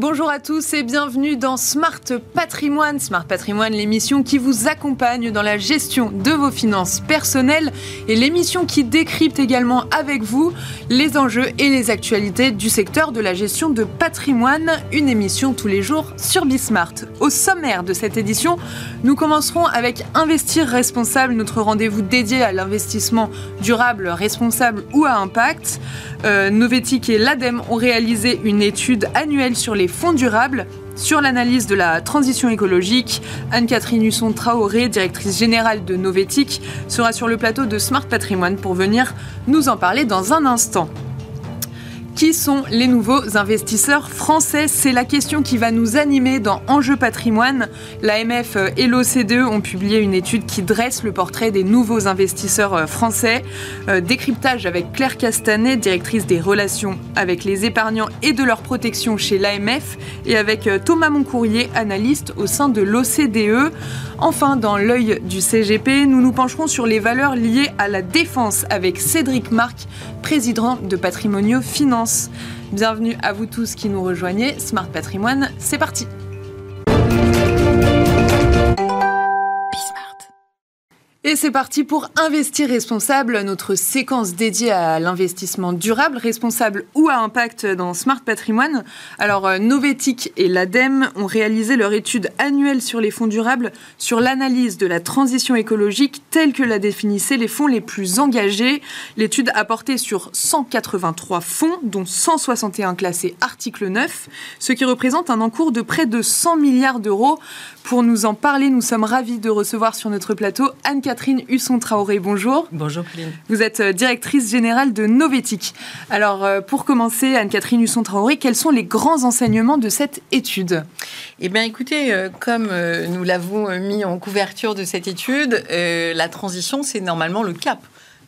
Bonjour à tous et bienvenue dans Smart Patrimoine. Smart Patrimoine, l'émission qui vous accompagne dans la gestion de vos finances personnelles et l'émission qui décrypte également avec vous les enjeux et les actualités du secteur de la gestion de patrimoine. Une émission tous les jours sur Bismart. Au sommaire de cette édition, nous commencerons avec Investir responsable, notre rendez-vous dédié à l'investissement durable, responsable ou à impact. Euh, Novetic et l'ADEME ont réalisé une étude annuelle sur les fonds durables. Sur l'analyse de la transition écologique, Anne-Catherine Husson-Traoré, directrice générale de Novetic, sera sur le plateau de Smart Patrimoine pour venir nous en parler dans un instant. Qui sont les nouveaux investisseurs français C'est la question qui va nous animer dans Enjeu patrimoine. L'AMF et l'OCDE ont publié une étude qui dresse le portrait des nouveaux investisseurs français. Euh, décryptage avec Claire Castanet, directrice des relations avec les épargnants et de leur protection chez l'AMF, et avec euh, Thomas Moncourrier, analyste au sein de l'OCDE. Enfin, dans l'œil du CGP, nous nous pencherons sur les valeurs liées à la défense avec Cédric Marc, président de Patrimonio Finance. Bienvenue à vous tous qui nous rejoignez. Smart Patrimoine, c'est parti. Et c'est parti pour Investir responsable, notre séquence dédiée à l'investissement durable, responsable ou à impact dans Smart Patrimoine. Alors, euh, Novetic et l'ADEME ont réalisé leur étude annuelle sur les fonds durables sur l'analyse de la transition écologique telle que la définissaient les fonds les plus engagés. L'étude a porté sur 183 fonds, dont 161 classés article 9, ce qui représente un encours de près de 100 milliards d'euros. Pour nous en parler, nous sommes ravis de recevoir sur notre plateau Anne-Catherine Husson-Traoré. Bonjour. Bonjour Pauline. Vous êtes euh, directrice générale de Novetic. Alors, euh, pour commencer, Anne-Catherine Husson-Traoré, quels sont les grands enseignements de cette étude? Eh bien, écoutez, euh, comme nous l'avons mis en couverture de cette étude, la transition, c'est normalement le cap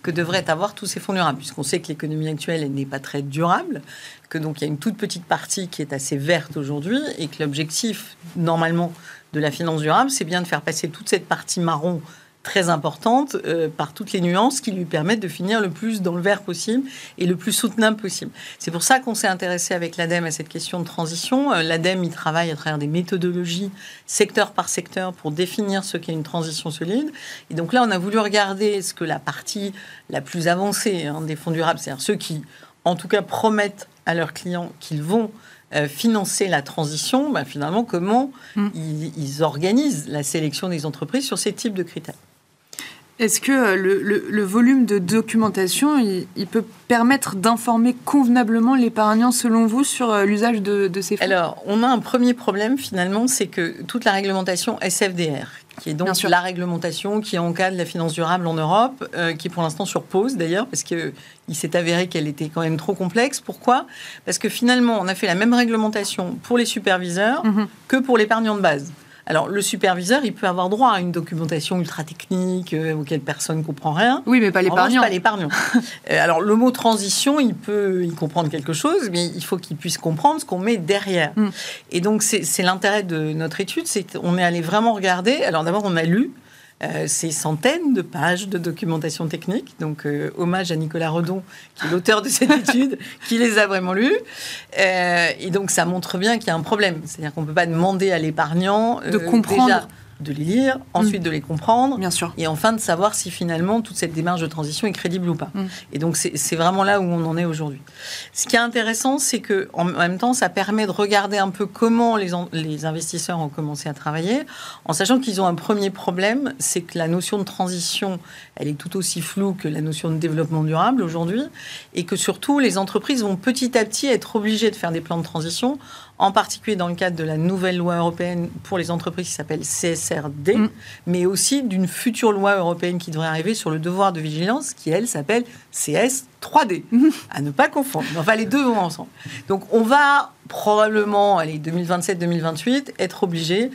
que devraient avoir tous ces fonds durables, puisqu'on sait que l'économie actuelle n'est pas très durable, que donc il y a une toute petite partie qui est assez verte aujourd'hui, et que l'objectif, normalement, de la finance durable, c'est bien de faire passer toute cette partie marron très importante euh, par toutes les nuances qui lui permettent de finir le plus dans le vert possible et le plus soutenable possible. C'est pour ça qu'on s'est intéressé avec l'ADEME à cette question de transition. Euh, L'ADEME, il travaille à travers des méthodologies secteur par secteur pour définir ce qu'est une transition solide. Et donc là, on a voulu regarder ce que la partie la plus avancée hein, des fonds durables, c'est-à-dire ceux qui, en tout cas, promettent à leurs clients qu'ils vont euh, financer la transition, bah, finalement, comment mm. ils, organisent la sélection des entreprises sur ces types de critères. Est-ce que euh, le, volume de documentation, il, peut permettre d'informer convenablement l'épargnant, selon vous, sur euh, l'usage de, de, ces fonds? Alors, on a un premier problème, finalement, c'est que toute la réglementation SFDR, qui est donc la réglementation qui encadre la finance durable en Europe, euh, qui pour l'instant sur pause d'ailleurs, parce qu'il s'est avéré qu'elle était quand même trop complexe. Pourquoi? Parce que finalement, on a fait la même réglementation pour les superviseurs mhm. que pour l'épargnant de base. Alors, le superviseur, il peut avoir droit à une documentation ultra technique euh, auquel personne ne comprend rien. Oui, mais pas l'épargnant. Pas l'épargnant. Euh, alors, le mot transition, il peut y comprendre quelque chose, mais il faut qu'il puisse comprendre ce qu'on met derrière. Mm. Et donc, c'est l'intérêt de notre étude, c'est qu'on est allé vraiment regarder. Alors, d'abord, on a lu euh, ces centaines de pages de documentation technique. Donc, euh, hommage à Nicolas Redon, qui est l'auteur de cette étude, qui les a vraiment lus. Euh, et donc, ça montre bien qu'il y a un problème. C'est-à-dire qu'on ne peut pas demander à l'épargnant de comprendre de les lire, ensuite mm. de les comprendre, Bien sûr. et enfin de savoir si finalement toute cette démarche de transition est crédible ou pas. Mm. Et donc c'est vraiment là où on en est aujourd'hui. Ce qui est intéressant, c'est que en même temps, ça permet de regarder un peu comment les, les investisseurs ont commencé à travailler, en sachant qu'ils ont un premier problème, c'est que la notion de transition, elle est tout aussi floue que la notion de développement durable aujourd'hui, et que surtout les entreprises vont petit à petit être obligées de faire des plans de transition en particulier dans le cadre de la nouvelle loi européenne pour les entreprises qui s'appelle CSRD, mm. mais aussi d'une future loi européenne qui devrait arriver sur le devoir de vigilance qui, elle, s'appelle CS 3D, mm. à ne pas confondre. Enfin, les deux vont ensemble. Donc, on va probablement, allez, 2027-2028, être obligé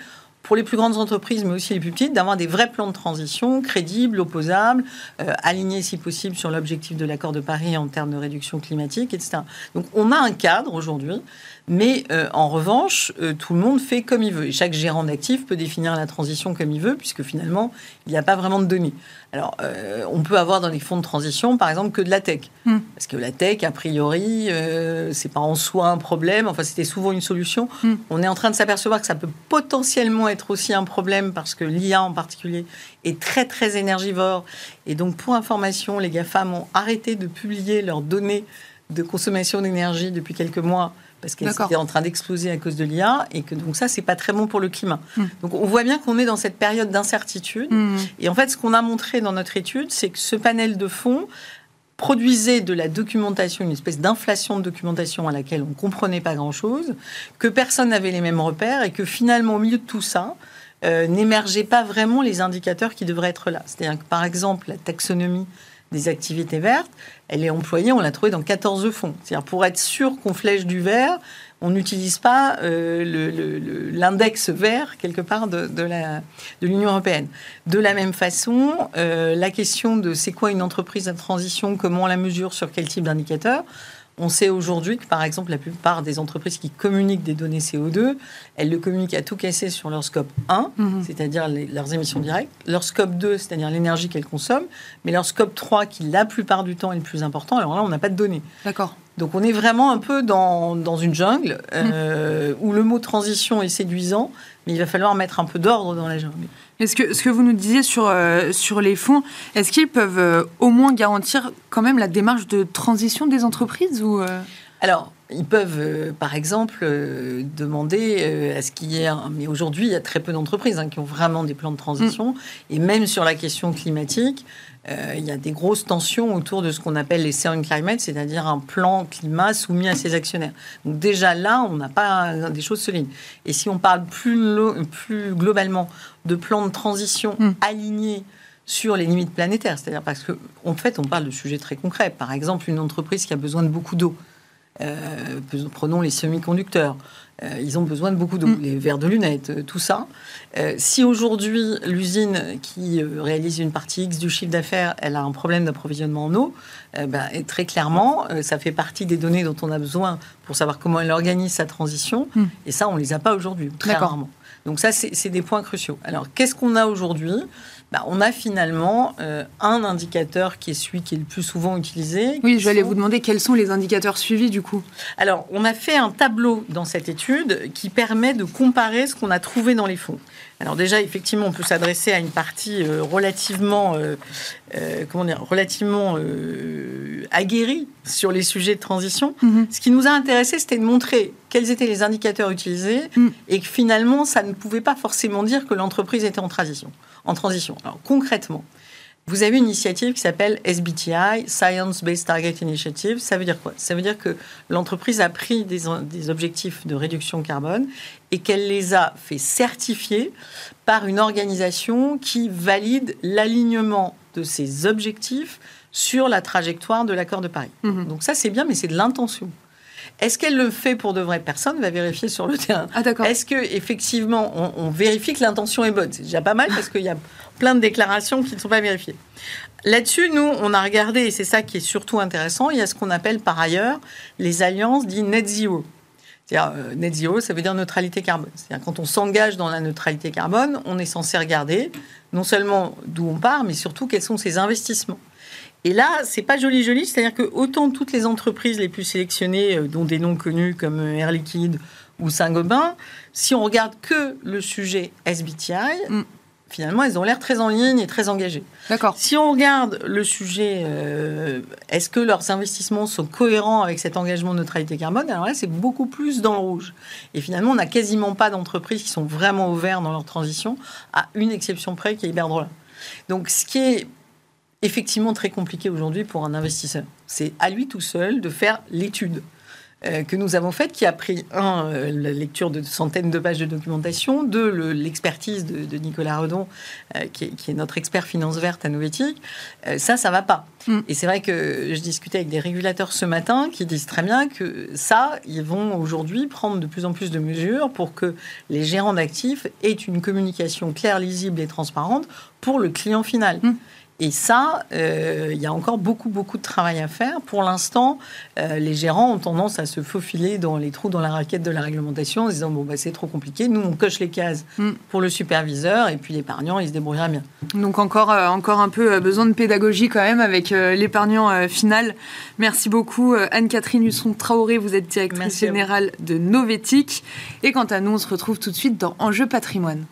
pour les plus grandes entreprises, mais aussi les plus petites, d'avoir des vrais plans de transition crédibles, opposables, euh, alignés si possible sur l'objectif de l'accord de Paris en termes de réduction climatique, etc. Donc on a un cadre aujourd'hui, mais euh, en revanche, euh, tout le monde fait comme il veut. Chaque gérant d'actifs peut définir la transition comme il veut, puisque finalement, il n'y a pas vraiment de données. Alors, euh, on peut avoir dans les fonds de transition, par exemple, que de la tech. Mm. Parce que la tech, a priori, euh, c'est pas en soi un problème. Enfin, c'était souvent une solution. Mm. On est en train de s'apercevoir que ça peut potentiellement être aussi un problème parce que l'IA en particulier est très, très énergivore. Et donc, pour information, les GAFAM ont arrêté de publier leurs données de consommation d'énergie depuis quelques mois parce qu'elle D'accord. était en train d'exploser à cause de l'IA et que donc ça c'est pas très bon pour le climat. Mm. Donc on voit bien qu'on est dans cette période d'incertitude Mhm. et en fait ce qu'on a montré dans notre étude c'est que ce panel de fonds produisait de la documentation, une espèce d'inflation de documentation à laquelle on comprenait pas grand-chose, que personne n'avait les mêmes repères et que finalement au milieu de tout ça, euh, n'émergeaient pas vraiment les indicateurs qui devraient être là. C'est-à-dire que par exemple la taxonomie des activités vertes, elle est employée, on l'a trouvée dans 14 fonds. C'est-à-dire pour être sûr qu'on flèche du vert, on n'utilise pas euh, l'index vert quelque part de l'Union européenne. De la même façon, euh, la question de c'est quoi une entreprise à transition, comment on la mesure, sur quel type d'indicateur, on sait aujourd'hui que, par exemple, la plupart des entreprises qui communiquent des données CO2, elles le communiquent à tout casser sur leur scope 1, Mhm. c'est-à-dire leurs émissions directes, leur scope 2, c'est-à-dire l'énergie qu'elles consomment, mais leur scope 3, qui la plupart du temps est le plus important, alors là, on n'a pas de données. D'accord. Donc on est vraiment un peu dans, dans une jungle euh, où le mot transition est séduisant, mais il va falloir mettre un peu d'ordre dans la jungle. Est-ce que ce que vous nous disiez sur, euh, sur les fonds, est-ce qu'ils peuvent euh, au moins garantir quand même la démarche de transition des entreprises ou euh, Alors, ils peuvent, euh, par exemple, euh, demander euh, à ce qu'il y ait un... Mais aujourd'hui, il y a très peu d'entreprises hein, qui ont vraiment des plans de transition. Et même sur la question climatique, euh, il y a des grosses tensions autour de ce qu'on appelle les sound climate, c'est-à-dire un plan climat soumis à ses actionnaires. Donc déjà là, on n'a pas des choses solides. Et si on parle plus, lo- plus globalement de plans de transition Mm. alignés sur les limites planétaires, c'est-à-dire parce que en fait, on parle de sujets très concrets. Par exemple, une entreprise qui a besoin de beaucoup d'eau. Euh, prenons les semi-conducteurs. Euh, ils ont besoin de beaucoup d'eau, Mm. les verres de lunettes, euh, tout ça. Euh, si aujourd'hui l'usine qui réalise une partie X du chiffre d'affaires, elle a un problème d'approvisionnement en eau, ben, et très clairement, euh, ça fait partie des données dont on a besoin pour savoir comment elle organise sa transition. Mm. Et ça, on les a pas aujourd'hui, très rarement. Donc ça, c'est des points cruciaux. Alors, qu'est-ce qu'on a aujourd'hui? Ben, On a finalement euh, un indicateur qui est celui qui est le plus souvent utilisé. Oui, je vais aller sont- vous demander quels sont les indicateurs suivis du coup. alors, on a fait un tableau dans cette étude qui permet de comparer ce qu'on a trouvé dans les fonds. Alors déjà, effectivement, on peut s'adresser à une partie euh, relativement, euh, euh, comment dire, relativement euh, aguerrie sur les sujets de transition. Mhm. Ce qui nous a intéressé, c'était de montrer quels étaient les indicateurs utilisés Mm. et que finalement, ça ne pouvait pas forcément dire que l'entreprise était en transition. En transition. Alors concrètement, vous avez une initiative qui s'appelle SBTI, Science Based Target Initiative. Ça veut dire quoi? Ça veut dire que l'entreprise a pris des, des objectifs de réduction carbone et qu'elle les a fait certifier par une organisation qui valide l'alignement de ces objectifs sur la trajectoire de l'accord de Paris. Mhm. Donc ça, c'est bien, mais c'est de l'intention. Est-ce qu'elle le fait pour de vraies personnes va vérifier sur le terrain. Ah d'accord. Est-ce que effectivement on, on vérifie que l'intention est bonne? C'est déjà pas mal parce qu'il y a plein de déclarations qui ne sont pas vérifiées. Là-dessus, nous, on a regardé, et c'est ça qui est surtout intéressant, il y a ce qu'on appelle par ailleurs les alliances dites net zero. C'est-à-dire, euh, net zero, ça veut dire neutralité carbone. C'est-à-dire, quand on s'engage dans la neutralité carbone, on est censé regarder non seulement d'où on part, mais surtout quels sont ses investissements. Et là, c'est pas joli joli, c'est-à-dire que autant toutes les entreprises les plus sélectionnées, euh, dont des noms connus comme euh, Air Liquide ou Saint-Gobain, si on regarde que le sujet SBTI, Mm. finalement, elles ont l'air très en ligne et très engagées. D'accord. Si on regarde le sujet, euh, est-ce que leurs investissements sont cohérents avec cet engagement de neutralité carbone? Alors là, c'est beaucoup plus dans le rouge. Et finalement, on n'a quasiment pas d'entreprises qui sont vraiment ouvertes dans leur transition, à une exception près qui est Iberdrola. Donc, ce qui est effectivement très compliqué aujourd'hui pour un investisseur, c'est à lui tout seul de faire l'étude euh, que nous avons faite, qui a pris, un, euh, la lecture de centaines de pages de documentation, deux, le- l'expertise de, de Nicolas Redon, euh, qui, est, qui est notre expert finance verte à Novetic. Euh, ça, ça va pas. Mm. Et c'est vrai que je discutais avec des régulateurs ce matin qui disent très bien que ça, ils vont aujourd'hui prendre de plus en plus de mesures pour que les gérants d'actifs aient une communication claire, lisible et transparente pour le client final. Mm. Et ça, euh, il y a encore beaucoup, beaucoup de travail à faire. Pour l'instant, euh, les gérants ont tendance à se faufiler dans les trous dans la raquette de la réglementation en se disant bon, bah, c'est trop compliqué. Nous, on coche les cases mm. pour le superviseur et puis l'épargnant, il se débrouillera bien. Donc, encore, euh, encore un peu besoin de pédagogie quand même avec l'épargnant final. Merci beaucoup, Anne-Catherine Husson-Traoré. Vous êtes directrice générale de Novetic. Et quant à nous, on se retrouve tout de suite dans Enjeu patrimoine.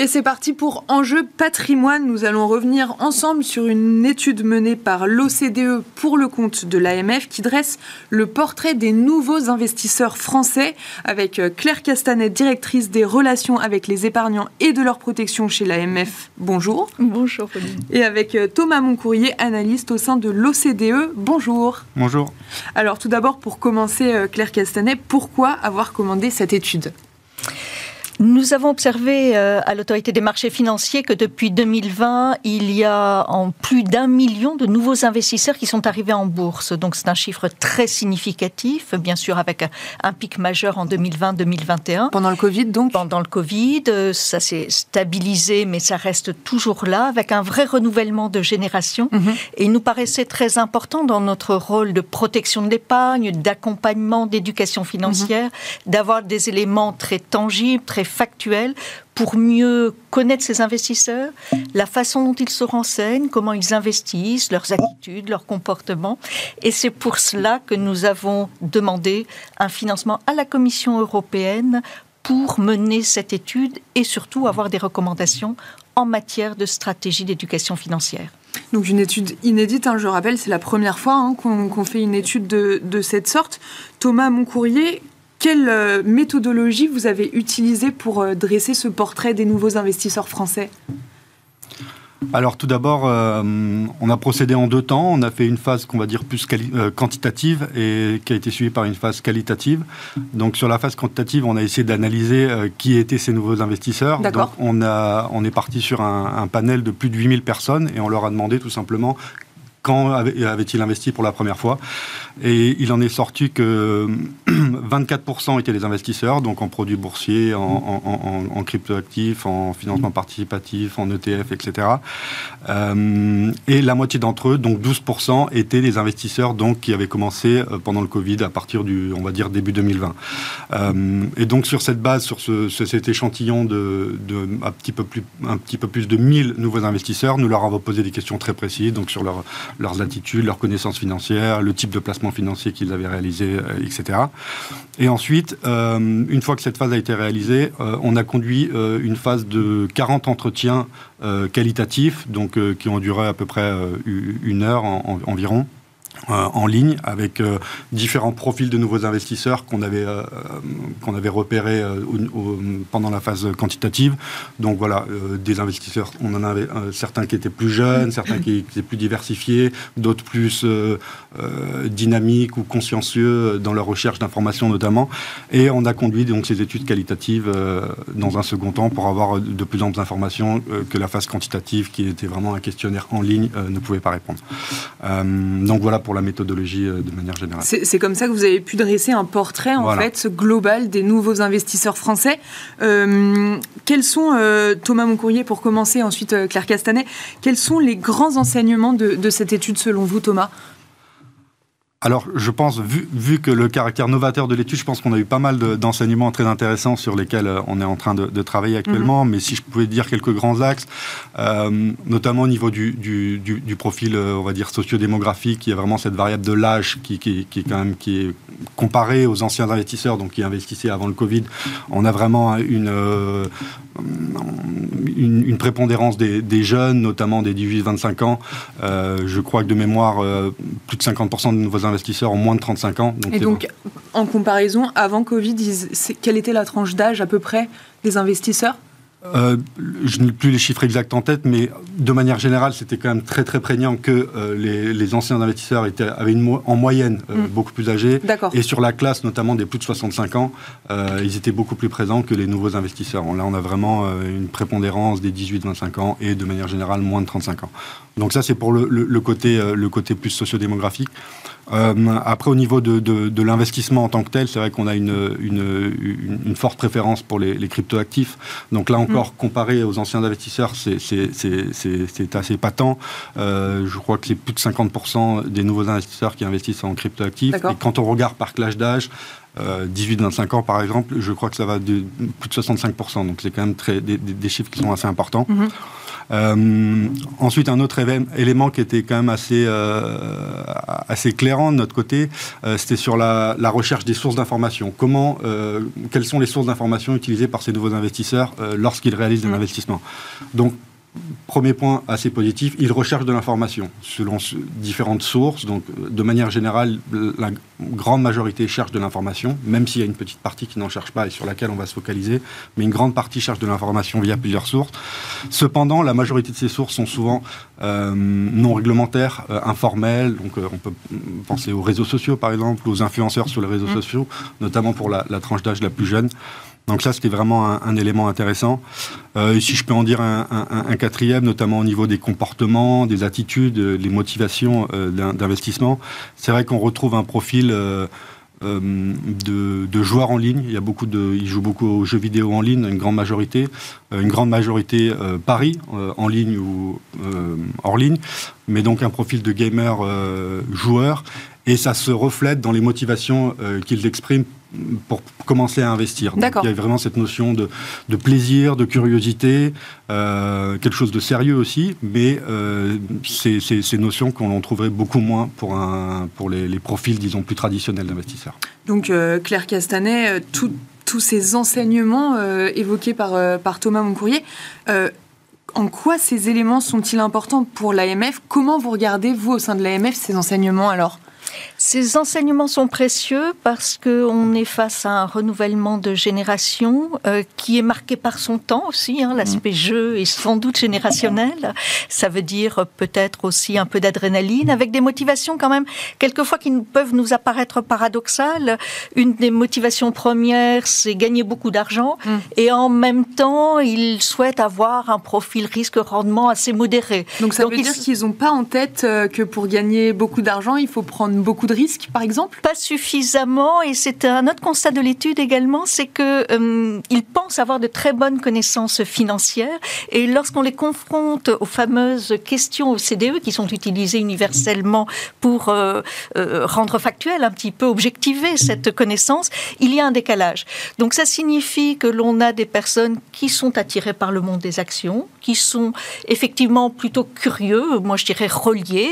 Et c'est parti pour Enjeu patrimoine. Nous allons revenir ensemble sur une étude menée par l'OCDE pour le compte de l'AMF qui dresse le portrait des nouveaux investisseurs français avec euh, Claire Castanet, directrice des relations avec les épargnants et de leur protection chez l'AMF. Bonjour. Bonjour, Et avec euh, Thomas Moncourrier, analyste au sein de l'OCDE. Bonjour. Bonjour. Alors tout d'abord, pour commencer, euh, Claire Castanet, pourquoi avoir commandé cette étude? Nous avons observé euh, à l'autorité des marchés financiers que depuis 2020, il y a en plus d'un million de nouveaux investisseurs qui sont arrivés en bourse. Donc c'est un chiffre très significatif, bien sûr avec un pic majeur en 2020-2021. Pendant le Covid donc? Pendant le Covid, euh, ça s'est stabilisé, mais ça reste toujours là, avec un vrai renouvellement de génération. Mhm. Et il nous paraissait très important dans notre rôle de protection de l'épargne, d'accompagnement, d'éducation financière, mhm. d'avoir des éléments très tangibles, très factuel pour mieux connaître ces investisseurs, la façon dont ils se renseignent, comment ils investissent, leurs attitudes, leurs comportements. Et c'est pour cela que nous avons demandé un financement à la Commission européenne pour mener cette étude et surtout avoir des recommandations en matière de stratégie d'éducation financière. Donc une étude inédite, hein, je rappelle, c'est la première fois hein, qu'on fait une étude de, de, cette sorte. Thomas Moncourrier, quelle euh, méthodologie vous avez utilisée pour euh, dresser ce portrait des nouveaux investisseurs français? Alors tout d'abord, euh, on a procédé en deux temps. On a fait une phase qu'on va dire plus quantitative et qui a été suivie par une phase qualitative. Donc sur la phase quantitative, on a essayé d'analyser qui étaient ces nouveaux investisseurs. Donc on, a, on est parti sur un, un, panel de plus de 8000 personnes et on leur a demandé tout simplement quand avait-il investi pour la première fois Et il en est sorti que 24% étaient des investisseurs, donc en produits boursiers, en, cryptoactifs, en financement participatif, en ETF, etc. Euh, et la moitié d'entre eux, donc 12%, étaient des investisseurs donc, qui avaient commencé euh, pendant le Covid à partir du, on va dire, début 2020. Euh, et donc sur cette base, sur ce, cet échantillon de, un, petit peu plus, un petit peu plus de 1000 nouveaux investisseurs, nous leur avons posé des questions très précises, donc sur leur leurs attitudes, leurs connaissances financières, le type de placement financier qu'ils avaient réalisé, euh, etc. Et ensuite, euh, une fois que cette phase a été réalisée, euh, on a conduit une phase de 40 entretiens qualitatifs, donc qui ont duré à peu près une heure environ. Euh, en ligne avec euh, différents profils de nouveaux investisseurs qu'on avait, euh, qu'on avait repérés pendant la phase quantitative. Donc voilà, des investisseurs, on en avait certains qui étaient plus jeunes, certains qui, étaient plus diversifiés, d'autres plus dynamiques ou consciencieux dans leur recherche d'informations notamment. Et on a conduit donc ces études qualitatives dans un second temps pour avoir de plus amples informations que la phase quantitative qui était vraiment un questionnaire en ligne ne pouvait pas répondre. donc voilà pour la méthodologie euh, de manière générale. C'est comme ça que vous avez pu dresser un portrait en fait global des nouveaux investisseurs français. Euh, quels sont, euh, Thomas Moncourrier pour commencer, ensuite Claire Castanet, quels sont les grands enseignements de cette étude selon vous Thomas? Alors, je pense, vu, vu, que le caractère novateur de l'étude, je pense qu'on a eu pas mal d'enseignements très intéressants sur lesquels euh, on est en train de, de travailler actuellement. Mhm. Mais si je pouvais dire quelques grands axes, euh, notamment au niveau du, du, du, du, profil, euh, on va dire, sociodémographique, il y a vraiment cette variable de l'âge qui, qui, qui, est quand même qui est comparée aux anciens investisseurs, donc qui investissaient avant le Covid. On a vraiment une, euh, une, une, prépondérance des, des, jeunes, notamment des 18-25 ans. Euh, je crois que de mémoire, plus de 50% de nouveaux investisseurs ont moins de 35 ans. Donc Et donc, en comparaison, avant Covid, quelle était la tranche d'âge à peu près des investisseurs? Euh, je n'ai plus les chiffres exacts en tête, mais de manière générale, c'était quand même très très prégnant que euh, les, anciens investisseurs étaient, avaient une en moyenne euh, mm. beaucoup plus âgés. Et sur la classe, notamment des plus de 65 ans, ils étaient beaucoup plus présents que les nouveaux investisseurs. Là, on a vraiment une prépondérance des 18-25 ans et de manière générale moins de 35 ans. Donc ça, c'est pour le, côté, le côté plus sociodémographique. Euh, après, au niveau de, de, l'investissement en tant que tel, c'est vrai qu'on a une, une, une, forte préférence pour les, les cryptoactifs. Donc là encore, mm. comparé aux anciens investisseurs, c'est assez patent. Euh, je crois que c'est plus de 50% des nouveaux investisseurs qui investissent en cryptoactifs. Et quand on regarde par clash d'âge, 18-25 euh, ans par exemple, je crois que ça va de plus de 65%. Donc c'est quand même très, des, des, chiffres qui sont assez importants. Mm-hmm. Euh, ensuite, un autre élément qui était quand même assez, euh, assez clairant de notre côté, euh, c'était sur la, la, recherche des sources d'information. Comment, quelles sont les sources d'information utilisées par ces nouveaux investisseurs lorsqu'ils réalisent un mmh. investissement Donc, Premier point assez positif, ils recherchent de l'information selon différentes sources. Donc, de manière générale, la grande majorité cherche de l'information, même s'il y a une petite partie qui n'en cherche pas et sur laquelle on va se focaliser. Mais une grande partie cherche de l'information via plusieurs sources. Cependant, la majorité de ces sources sont souvent euh, non réglementaires, euh, informelles. Donc, euh, on peut penser aux réseaux sociaux, par exemple, aux influenceurs sur les réseaux mmh. sociaux, notamment pour la, la tranche d'âge la plus jeune. Donc ça, c'était vraiment un, élément intéressant. Euh, si je peux en dire un, quatrième, notamment au niveau des comportements, des attitudes, euh, des motivations euh, d'investissement, c'est vrai qu'on retrouve un profil euh, de, joueurs en ligne. Il y a beaucoup de, ils jouent beaucoup aux jeux vidéo en ligne, une grande majorité, une grande majorité Paris en ligne ou hors ligne, mais donc un profil de gamer joueur et ça se reflète dans les motivations qu'ils expriment pour commencer à investir. il y a vraiment cette notion de, plaisir, de curiosité, euh, quelque chose de sérieux aussi, mais euh, c'est ces notions qu'on trouverait beaucoup moins pour, un, pour les, profils, disons, plus traditionnels d'investisseurs. Donc euh, Claire Castanet, tous ces enseignements évoqués par, par Thomas Moncourrier, en quoi ces éléments sont-ils importants pour l'AMF Comment vous regardez, vous, au sein de l'AMF, ces enseignements alors? Ces enseignements sont précieux parce qu'on est face à un renouvellement de génération euh, qui est marqué par son temps aussi. Hein, L'aspect mmh. jeu est sans doute générationnel. Ça veut dire peut-être aussi un peu d'adrénaline, avec des motivations quand même, quelquefois qui peuvent nous apparaître paradoxales. Une des motivations premières, c'est gagner beaucoup d'argent, mmh. et en même temps, ils souhaitent avoir un profil risque-rendement assez modéré. Donc ça veut dire qu'ils n'ont pas en tête euh, que pour gagner beaucoup d'argent, il faut prendre beaucoup risques, par exemple Pas suffisamment, et c'est un autre constat de l'étude également, c'est que euh, pensent avoir de très bonnes connaissances financières, et lorsqu'on les confronte aux fameuses questions au CDE qui sont utilisées universellement pour euh, euh, rendre factuel, un petit peu objectiver cette connaissance, il y a un décalage. Donc ça signifie que l'on a des personnes qui sont attirées par le monde des actions, qui sont effectivement plutôt curieux, moi je dirais reliés,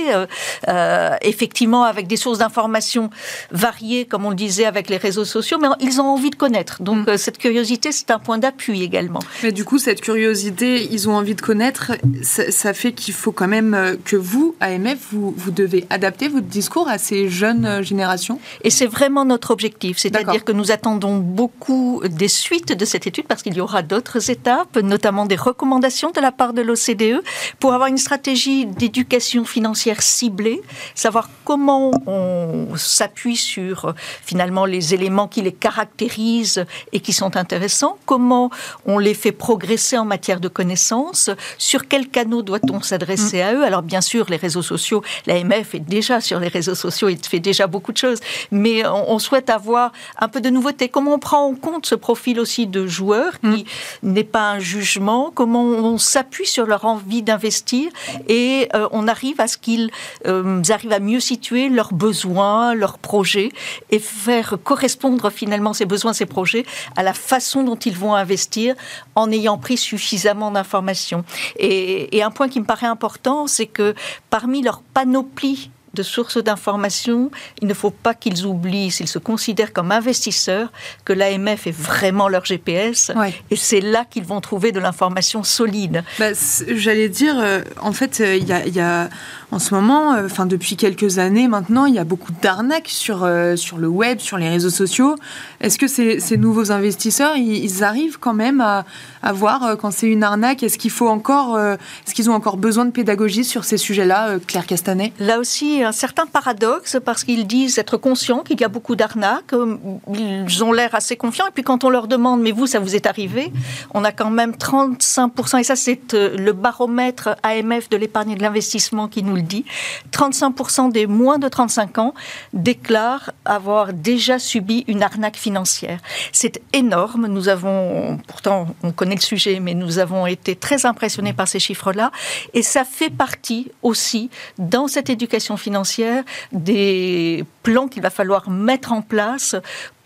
effectivement avec des sources d'informations variées, comme on le disait avec les réseaux sociaux, mais ils ont envie de connaître. Donc mm. euh, cette curiosité, c'est un point d'appui également. Mais du coup, cette curiosité, ils ont envie de connaître, ça, fait qu'il faut quand même euh, que vous, AMF, vous, vous devez adapter votre discours à ces jeunes euh, générations. Et c'est vraiment notre objectif, c'est-à-dire que nous attendons beaucoup des suites de cette étude parce qu'il y aura d'autres étapes, notamment des recommandations de la part de l'OCDE pour avoir une stratégie d'éducation financière ciblée, savoir comment on s'appuie sur finalement les éléments qui les caractérisent et qui sont intéressants, comment on les fait progresser en matière de connaissances, sur quels canaux doit-on s'adresser à eux. Alors bien sûr, les réseaux sociaux, l'AMF est déjà sur les réseaux sociaux et fait déjà beaucoup de choses, mais on, souhaite avoir un peu de nouveauté. Comment on prend en compte ce profil aussi de joueur qui mm. n'est pas un jugement, comment on s'appuie sur leur envie d'investir et euh, on arrive à ce qu'ils euh, arrivent à mieux situer leurs besoins, leurs projets, et faire correspondre finalement ces besoins, ces projets, à la façon dont ils vont investir en ayant pris suffisamment d'informations. Et, et un point qui me paraît important, c'est que parmi leur panoplie de sources d'informations, il ne faut pas qu'ils oublient, s'ils se considèrent comme investisseurs, que l'AMF est vraiment leur GPS. Et c'est là qu'ils vont trouver de l'information solide. Bah, j'allais dire, euh, en fait, euh, il y, a, en ce moment, euh, enfin depuis quelques années maintenant, il y a beaucoup d'arnaques sur, sur le web, sur les réseaux sociaux. Est-ce que ces, nouveaux investisseurs, ils, arrivent quand même à, à voir quand c'est une arnaque Est-ce qu'il faut encore, est-ce qu'ils ont encore besoin de pédagogie sur ces sujets-là, Claire Castanet? Là aussi, un certain paradoxe parce qu'ils disent être conscients qu'il y a beaucoup d'arnaques, euh, ils ont l'air assez confiants, et puis quand on leur demande, mais vous, ça vous est arrivé? On a quand même 35%, et ça c'est euh, le baromètre AMF de l'épargne et de l'investissement qui nous le dit. 35% des moins de 35 ans déclarent avoir déjà subi une arnaque financière. C'est énorme. Nous avons, pourtant, on connaît le sujet, mais nous avons été très impressionnés par ces chiffres-là. Et ça fait partie aussi, dans cette éducation financière, des plans qu'il va falloir mettre en place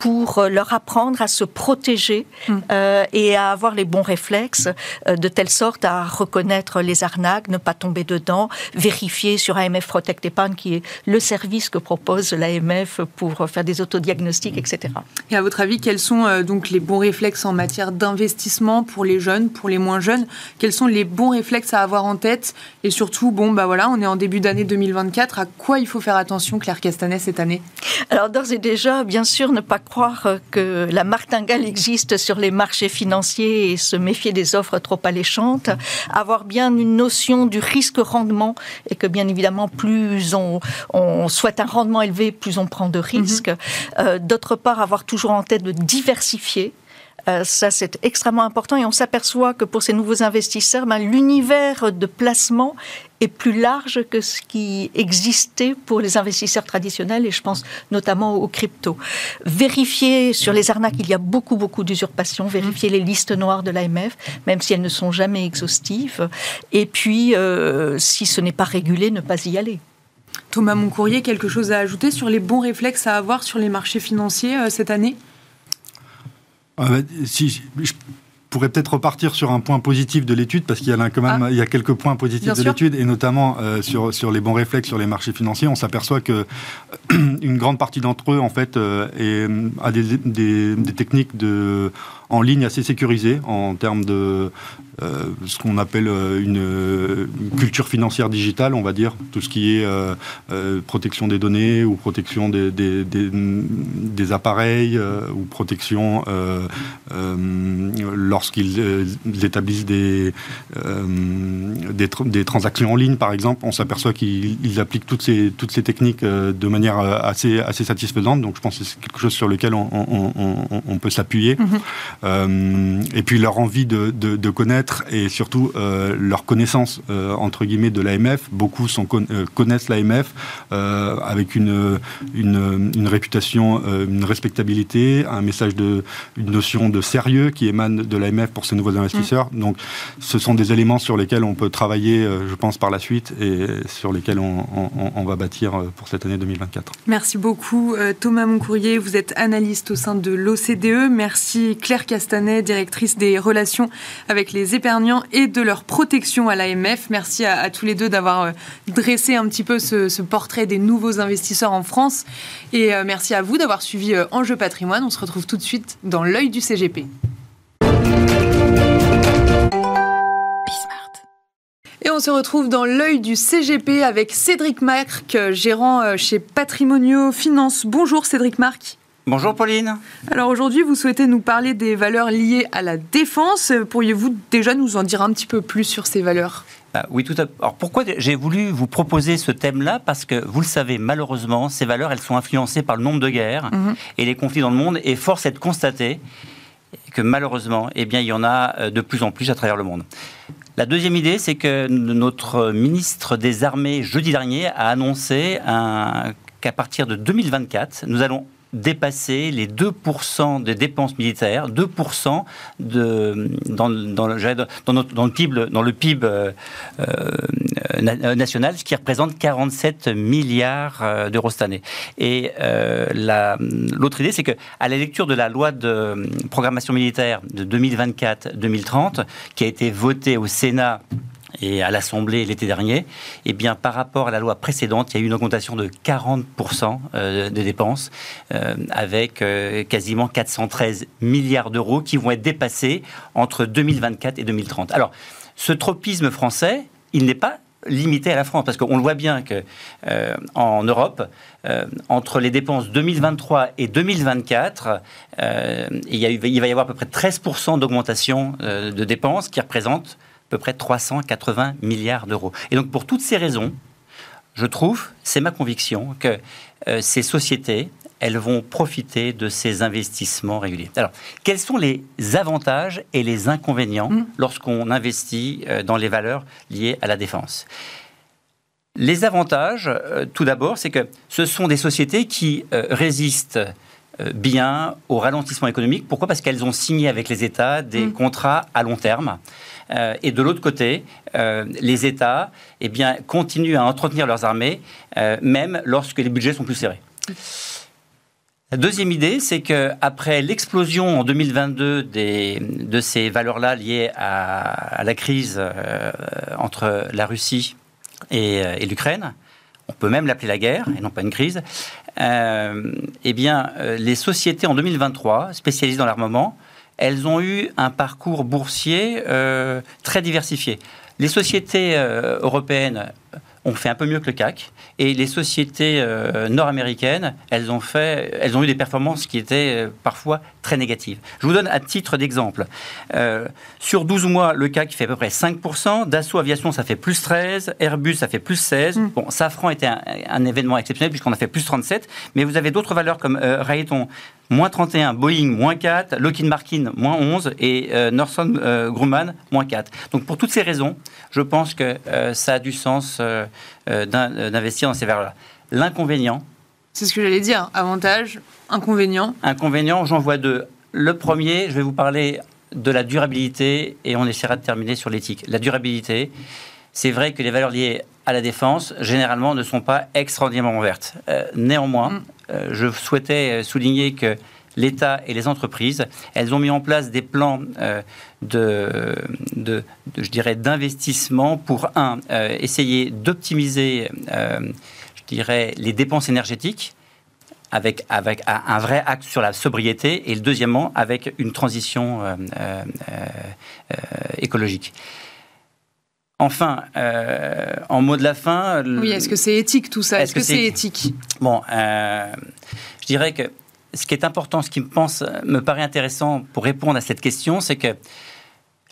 pour euh, leur apprendre à se protéger mm. euh, et à avoir les bons réflexes, euh, de telle sorte à reconnaître les arnaques, ne pas tomber dedans, vérifier sur AMF Protect Épargne, qui est le service que propose l'AMF pour faire des autodiagnostics, etc. Et à votre avis, quels sont donc les bons réflexes en matière d'investissement pour les jeunes, pour les moins jeunes? Quels sont les bons réflexes à avoir en tête? Et surtout, bon, bah voilà, on est en début d'année 2024. À quoi il faut faire attention, Claire Castanet, cette année? Alors d'ores et déjà, bien sûr, ne pas croire que la martingale existe sur les marchés financiers et se méfier des offres trop alléchantes, avoir bien une notion du risque-rendement et que bien évidemment plus on, souhaite un rendement élevé, plus on prend de risques. Mhm. Euh, d'autre part, avoir toujours en tête de diversifier euh, ça, c'est extrêmement important et on s'aperçoit que pour ces nouveaux investisseurs, ben, l'univers de placement est plus large que ce qui existait pour les investisseurs traditionnels et je pense notamment aux cryptos. Vérifier sur les arnaques, il y a beaucoup, beaucoup d'usurpations. Vérifier les listes noires de l'AMF, même si elles ne sont jamais exhaustives. Et puis, euh, si ce n'est pas régulé, ne pas y aller. Thomas Moncourrier, quelque chose à ajouter sur les bons réflexes à avoir sur les marchés financiers euh, cette année? Bah, si, je pourrais peut-être repartir sur un point positif de l'étude, parce qu'il y a quand même ah. il y a quelques points positifs de l'étude, et notamment euh, sur, sur les bons réflexes sur les marchés financiers. On s'aperçoit que une grande partie d'entre eux, en fait, euh, a des, des, des, techniques de en ligne assez sécurisé en termes de euh, ce qu'on appelle euh, une, culture financière digitale, on va dire, tout ce qui est euh, protection des données ou protection des, appareils ou protection lorsqu'ils établissent des, transactions en ligne, par exemple. On s'aperçoit qu'ils appliquent toutes ces, toutes ces techniques de manière assez, assez satisfaisante. Donc je pense que c'est quelque chose sur lequel on, peut s'appuyer. Mm-hmm. Euh, et puis leur envie de, de, connaître et surtout euh, leur connaissance euh, entre guillemets de l'AMF. Beaucoup sont, connaissent l'AMF avec une, une, une réputation, une respectabilité, un message de une notion de sérieux qui émane de l'AMF pour ces nouveaux investisseurs. Mm. Donc, ce sont des éléments sur lesquels on peut travailler, je pense, par la suite et sur lesquels on, on, on va bâtir pour cette année 2024. Merci beaucoup, Thomas Moncourrier. Vous êtes analyste au sein de l'OCDE. Merci, Claire Castanet directrice des relations avec les épargnants et de leur protection à l'AMF. Merci à, tous les deux d'avoir euh, dressé un petit peu ce, portrait des nouveaux investisseurs en France. Et euh, merci à vous d'avoir suivi euh, Enjeu Patrimoine. On se retrouve tout de suite dans l'œil du CGP. Et on se retrouve dans l'œil du CGP avec Cédric Marc, gérant chez Patrimonio Finance. Bonjour Cédric Marc. Bonjour Pauline. Alors aujourd'hui, vous souhaitez nous parler des valeurs liées à la défense. Pourriez-vous déjà nous en dire un petit peu plus sur ces valeurs? Bah oui, tout à fait. Alors pourquoi j'ai voulu vous proposer ce thème-là? Parce que vous le savez, malheureusement, ces valeurs, elles sont influencées par le nombre de guerres mhm. et les conflits dans le monde. Et force est de constater que malheureusement, eh bien, il y en a euh, de plus en plus à travers le monde. La deuxième idée, c'est que notre ministre des Armées, jeudi dernier, a annoncé qu'à partir de 2024, nous allons dépasser les 2% des dépenses militaires, 2% de, dans, dans, le, dans, notre, dans, le PIB, dans le PIB euh, euh, national, ce qui représente 47 milliards euh, d'euros cette année. Et l'autre idée, c'est que à la lecture de la loi de programmation militaire de 2024-2030, qui a été votée au Sénat et à l'Assemblée l'été dernier, eh bien, par rapport à la loi précédente, il y a eu une augmentation de 40% euh, des dépenses, euh, avec euh, quasiment 413 milliards d'euros qui vont être dépassés entre 2024 et 2030. Alors, ce tropisme français, il n'est pas limité à la France, parce qu'on le voit bien que en Europe, entre les dépenses 2023 et 2024, il, il va y avoir à peu près 13% d'augmentation de dépenses qui représentent peu près 380 milliards d'euros. Et donc pour toutes ces raisons, je trouve, c'est ma conviction, que euh, ces sociétés, elles vont profiter de ces investissements réguliers. Alors, quels sont les avantages et les inconvénients mmh. lorsqu'on investit euh, dans les valeurs liées à la défense? Les avantages, tout d'abord, c'est que ce sont des sociétés qui résistent bien au ralentissement économique. Pourquoi? Parce qu'elles ont signé avec les États des mm. contrats à long terme. Euh, et de l'autre côté, euh, les États eh bien, continuent à entretenir leurs armées, euh, même lorsque les budgets sont plus serrés. La deuxième idée, c'est qu'après l'explosion en 2022 des, de ces valeurs-là liées à, la crise entre la Russie et, et l'Ukraine, on peut même l'appeler la guerre et non pas une crise, eh bien, les sociétés en 2023 spécialisées dans l'armement elles ont eu un parcours boursier euh, très diversifié. Les sociétés euh, européennes ont fait un peu mieux que le CAC. Et les sociétés euh, nord-américaines, elles ont fait, elles ont eu des performances qui étaient parfois très négatives. Je vous donne un titre d'exemple. sur 12 mois, le CAC fait à peu près 5%, Dassault Aviation, ça fait plus 13, Airbus, ça fait plus 16. Mm. Bon, Safran était un, un événement exceptionnel puisqu'on a fait plus 37, mais vous avez d'autres valeurs comme Raytheon, moins 31, Boeing, moins 4, Lockheed Martin, moins 11 et euh, Northrop euh, Grumman, moins 4. Donc pour toutes ces raisons, je pense que euh, ça a du sens euh, d'investir dans ces valeurs-là. L'inconvénient. C'est ce que j'allais dire. Avantage, inconvénient. Inconvénient, j'en vois deux. Le premier, je vais vous parler de la durabilité et on essaiera de terminer sur l'éthique. La durabilité, c'est vrai que les valeurs liées à la défense, généralement, ne sont pas extraordinairement vertes. néanmoins, mm. Euh, je souhaitais souligner que l'État et les entreprises, elles ont mis en place des plans euh, d'investissement pour, un, euh, essayer d'optimiser, les dépenses énergétiques, avec, avec un vrai acte sur la sobriété, et deuxièmement, avec une transition écologique. Enfin, euh, en mot de la fin. Oui, est-ce que c'est éthique tout ça? Est-ce que c'est éthique? Bon, euh, je dirais que ce qui est important, ce qui me, pense, me paraît intéressant pour répondre à cette question, c'est que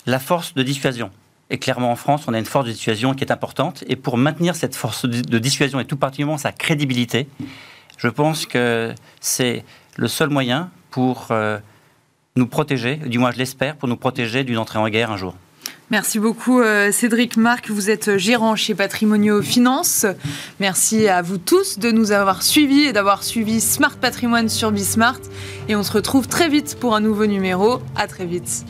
la force de dissuasion. Et clairement, en France, on a une force de dissuasion qui est importante. Et pour maintenir cette force de dissuasion et tout particulièrement sa crédibilité, je pense que c'est le seul moyen pour euh, nous protéger, du moins je l'espère, pour nous protéger d'une entrée en guerre un jour. Merci beaucoup euh, Cédric Marc, vous êtes gérant chez Patrimonio Finance. Merci à vous tous de nous avoir suivis et d'avoir suivi Smart Patrimoine sur Bismart. Et on se retrouve très vite pour un nouveau numéro. À très vite.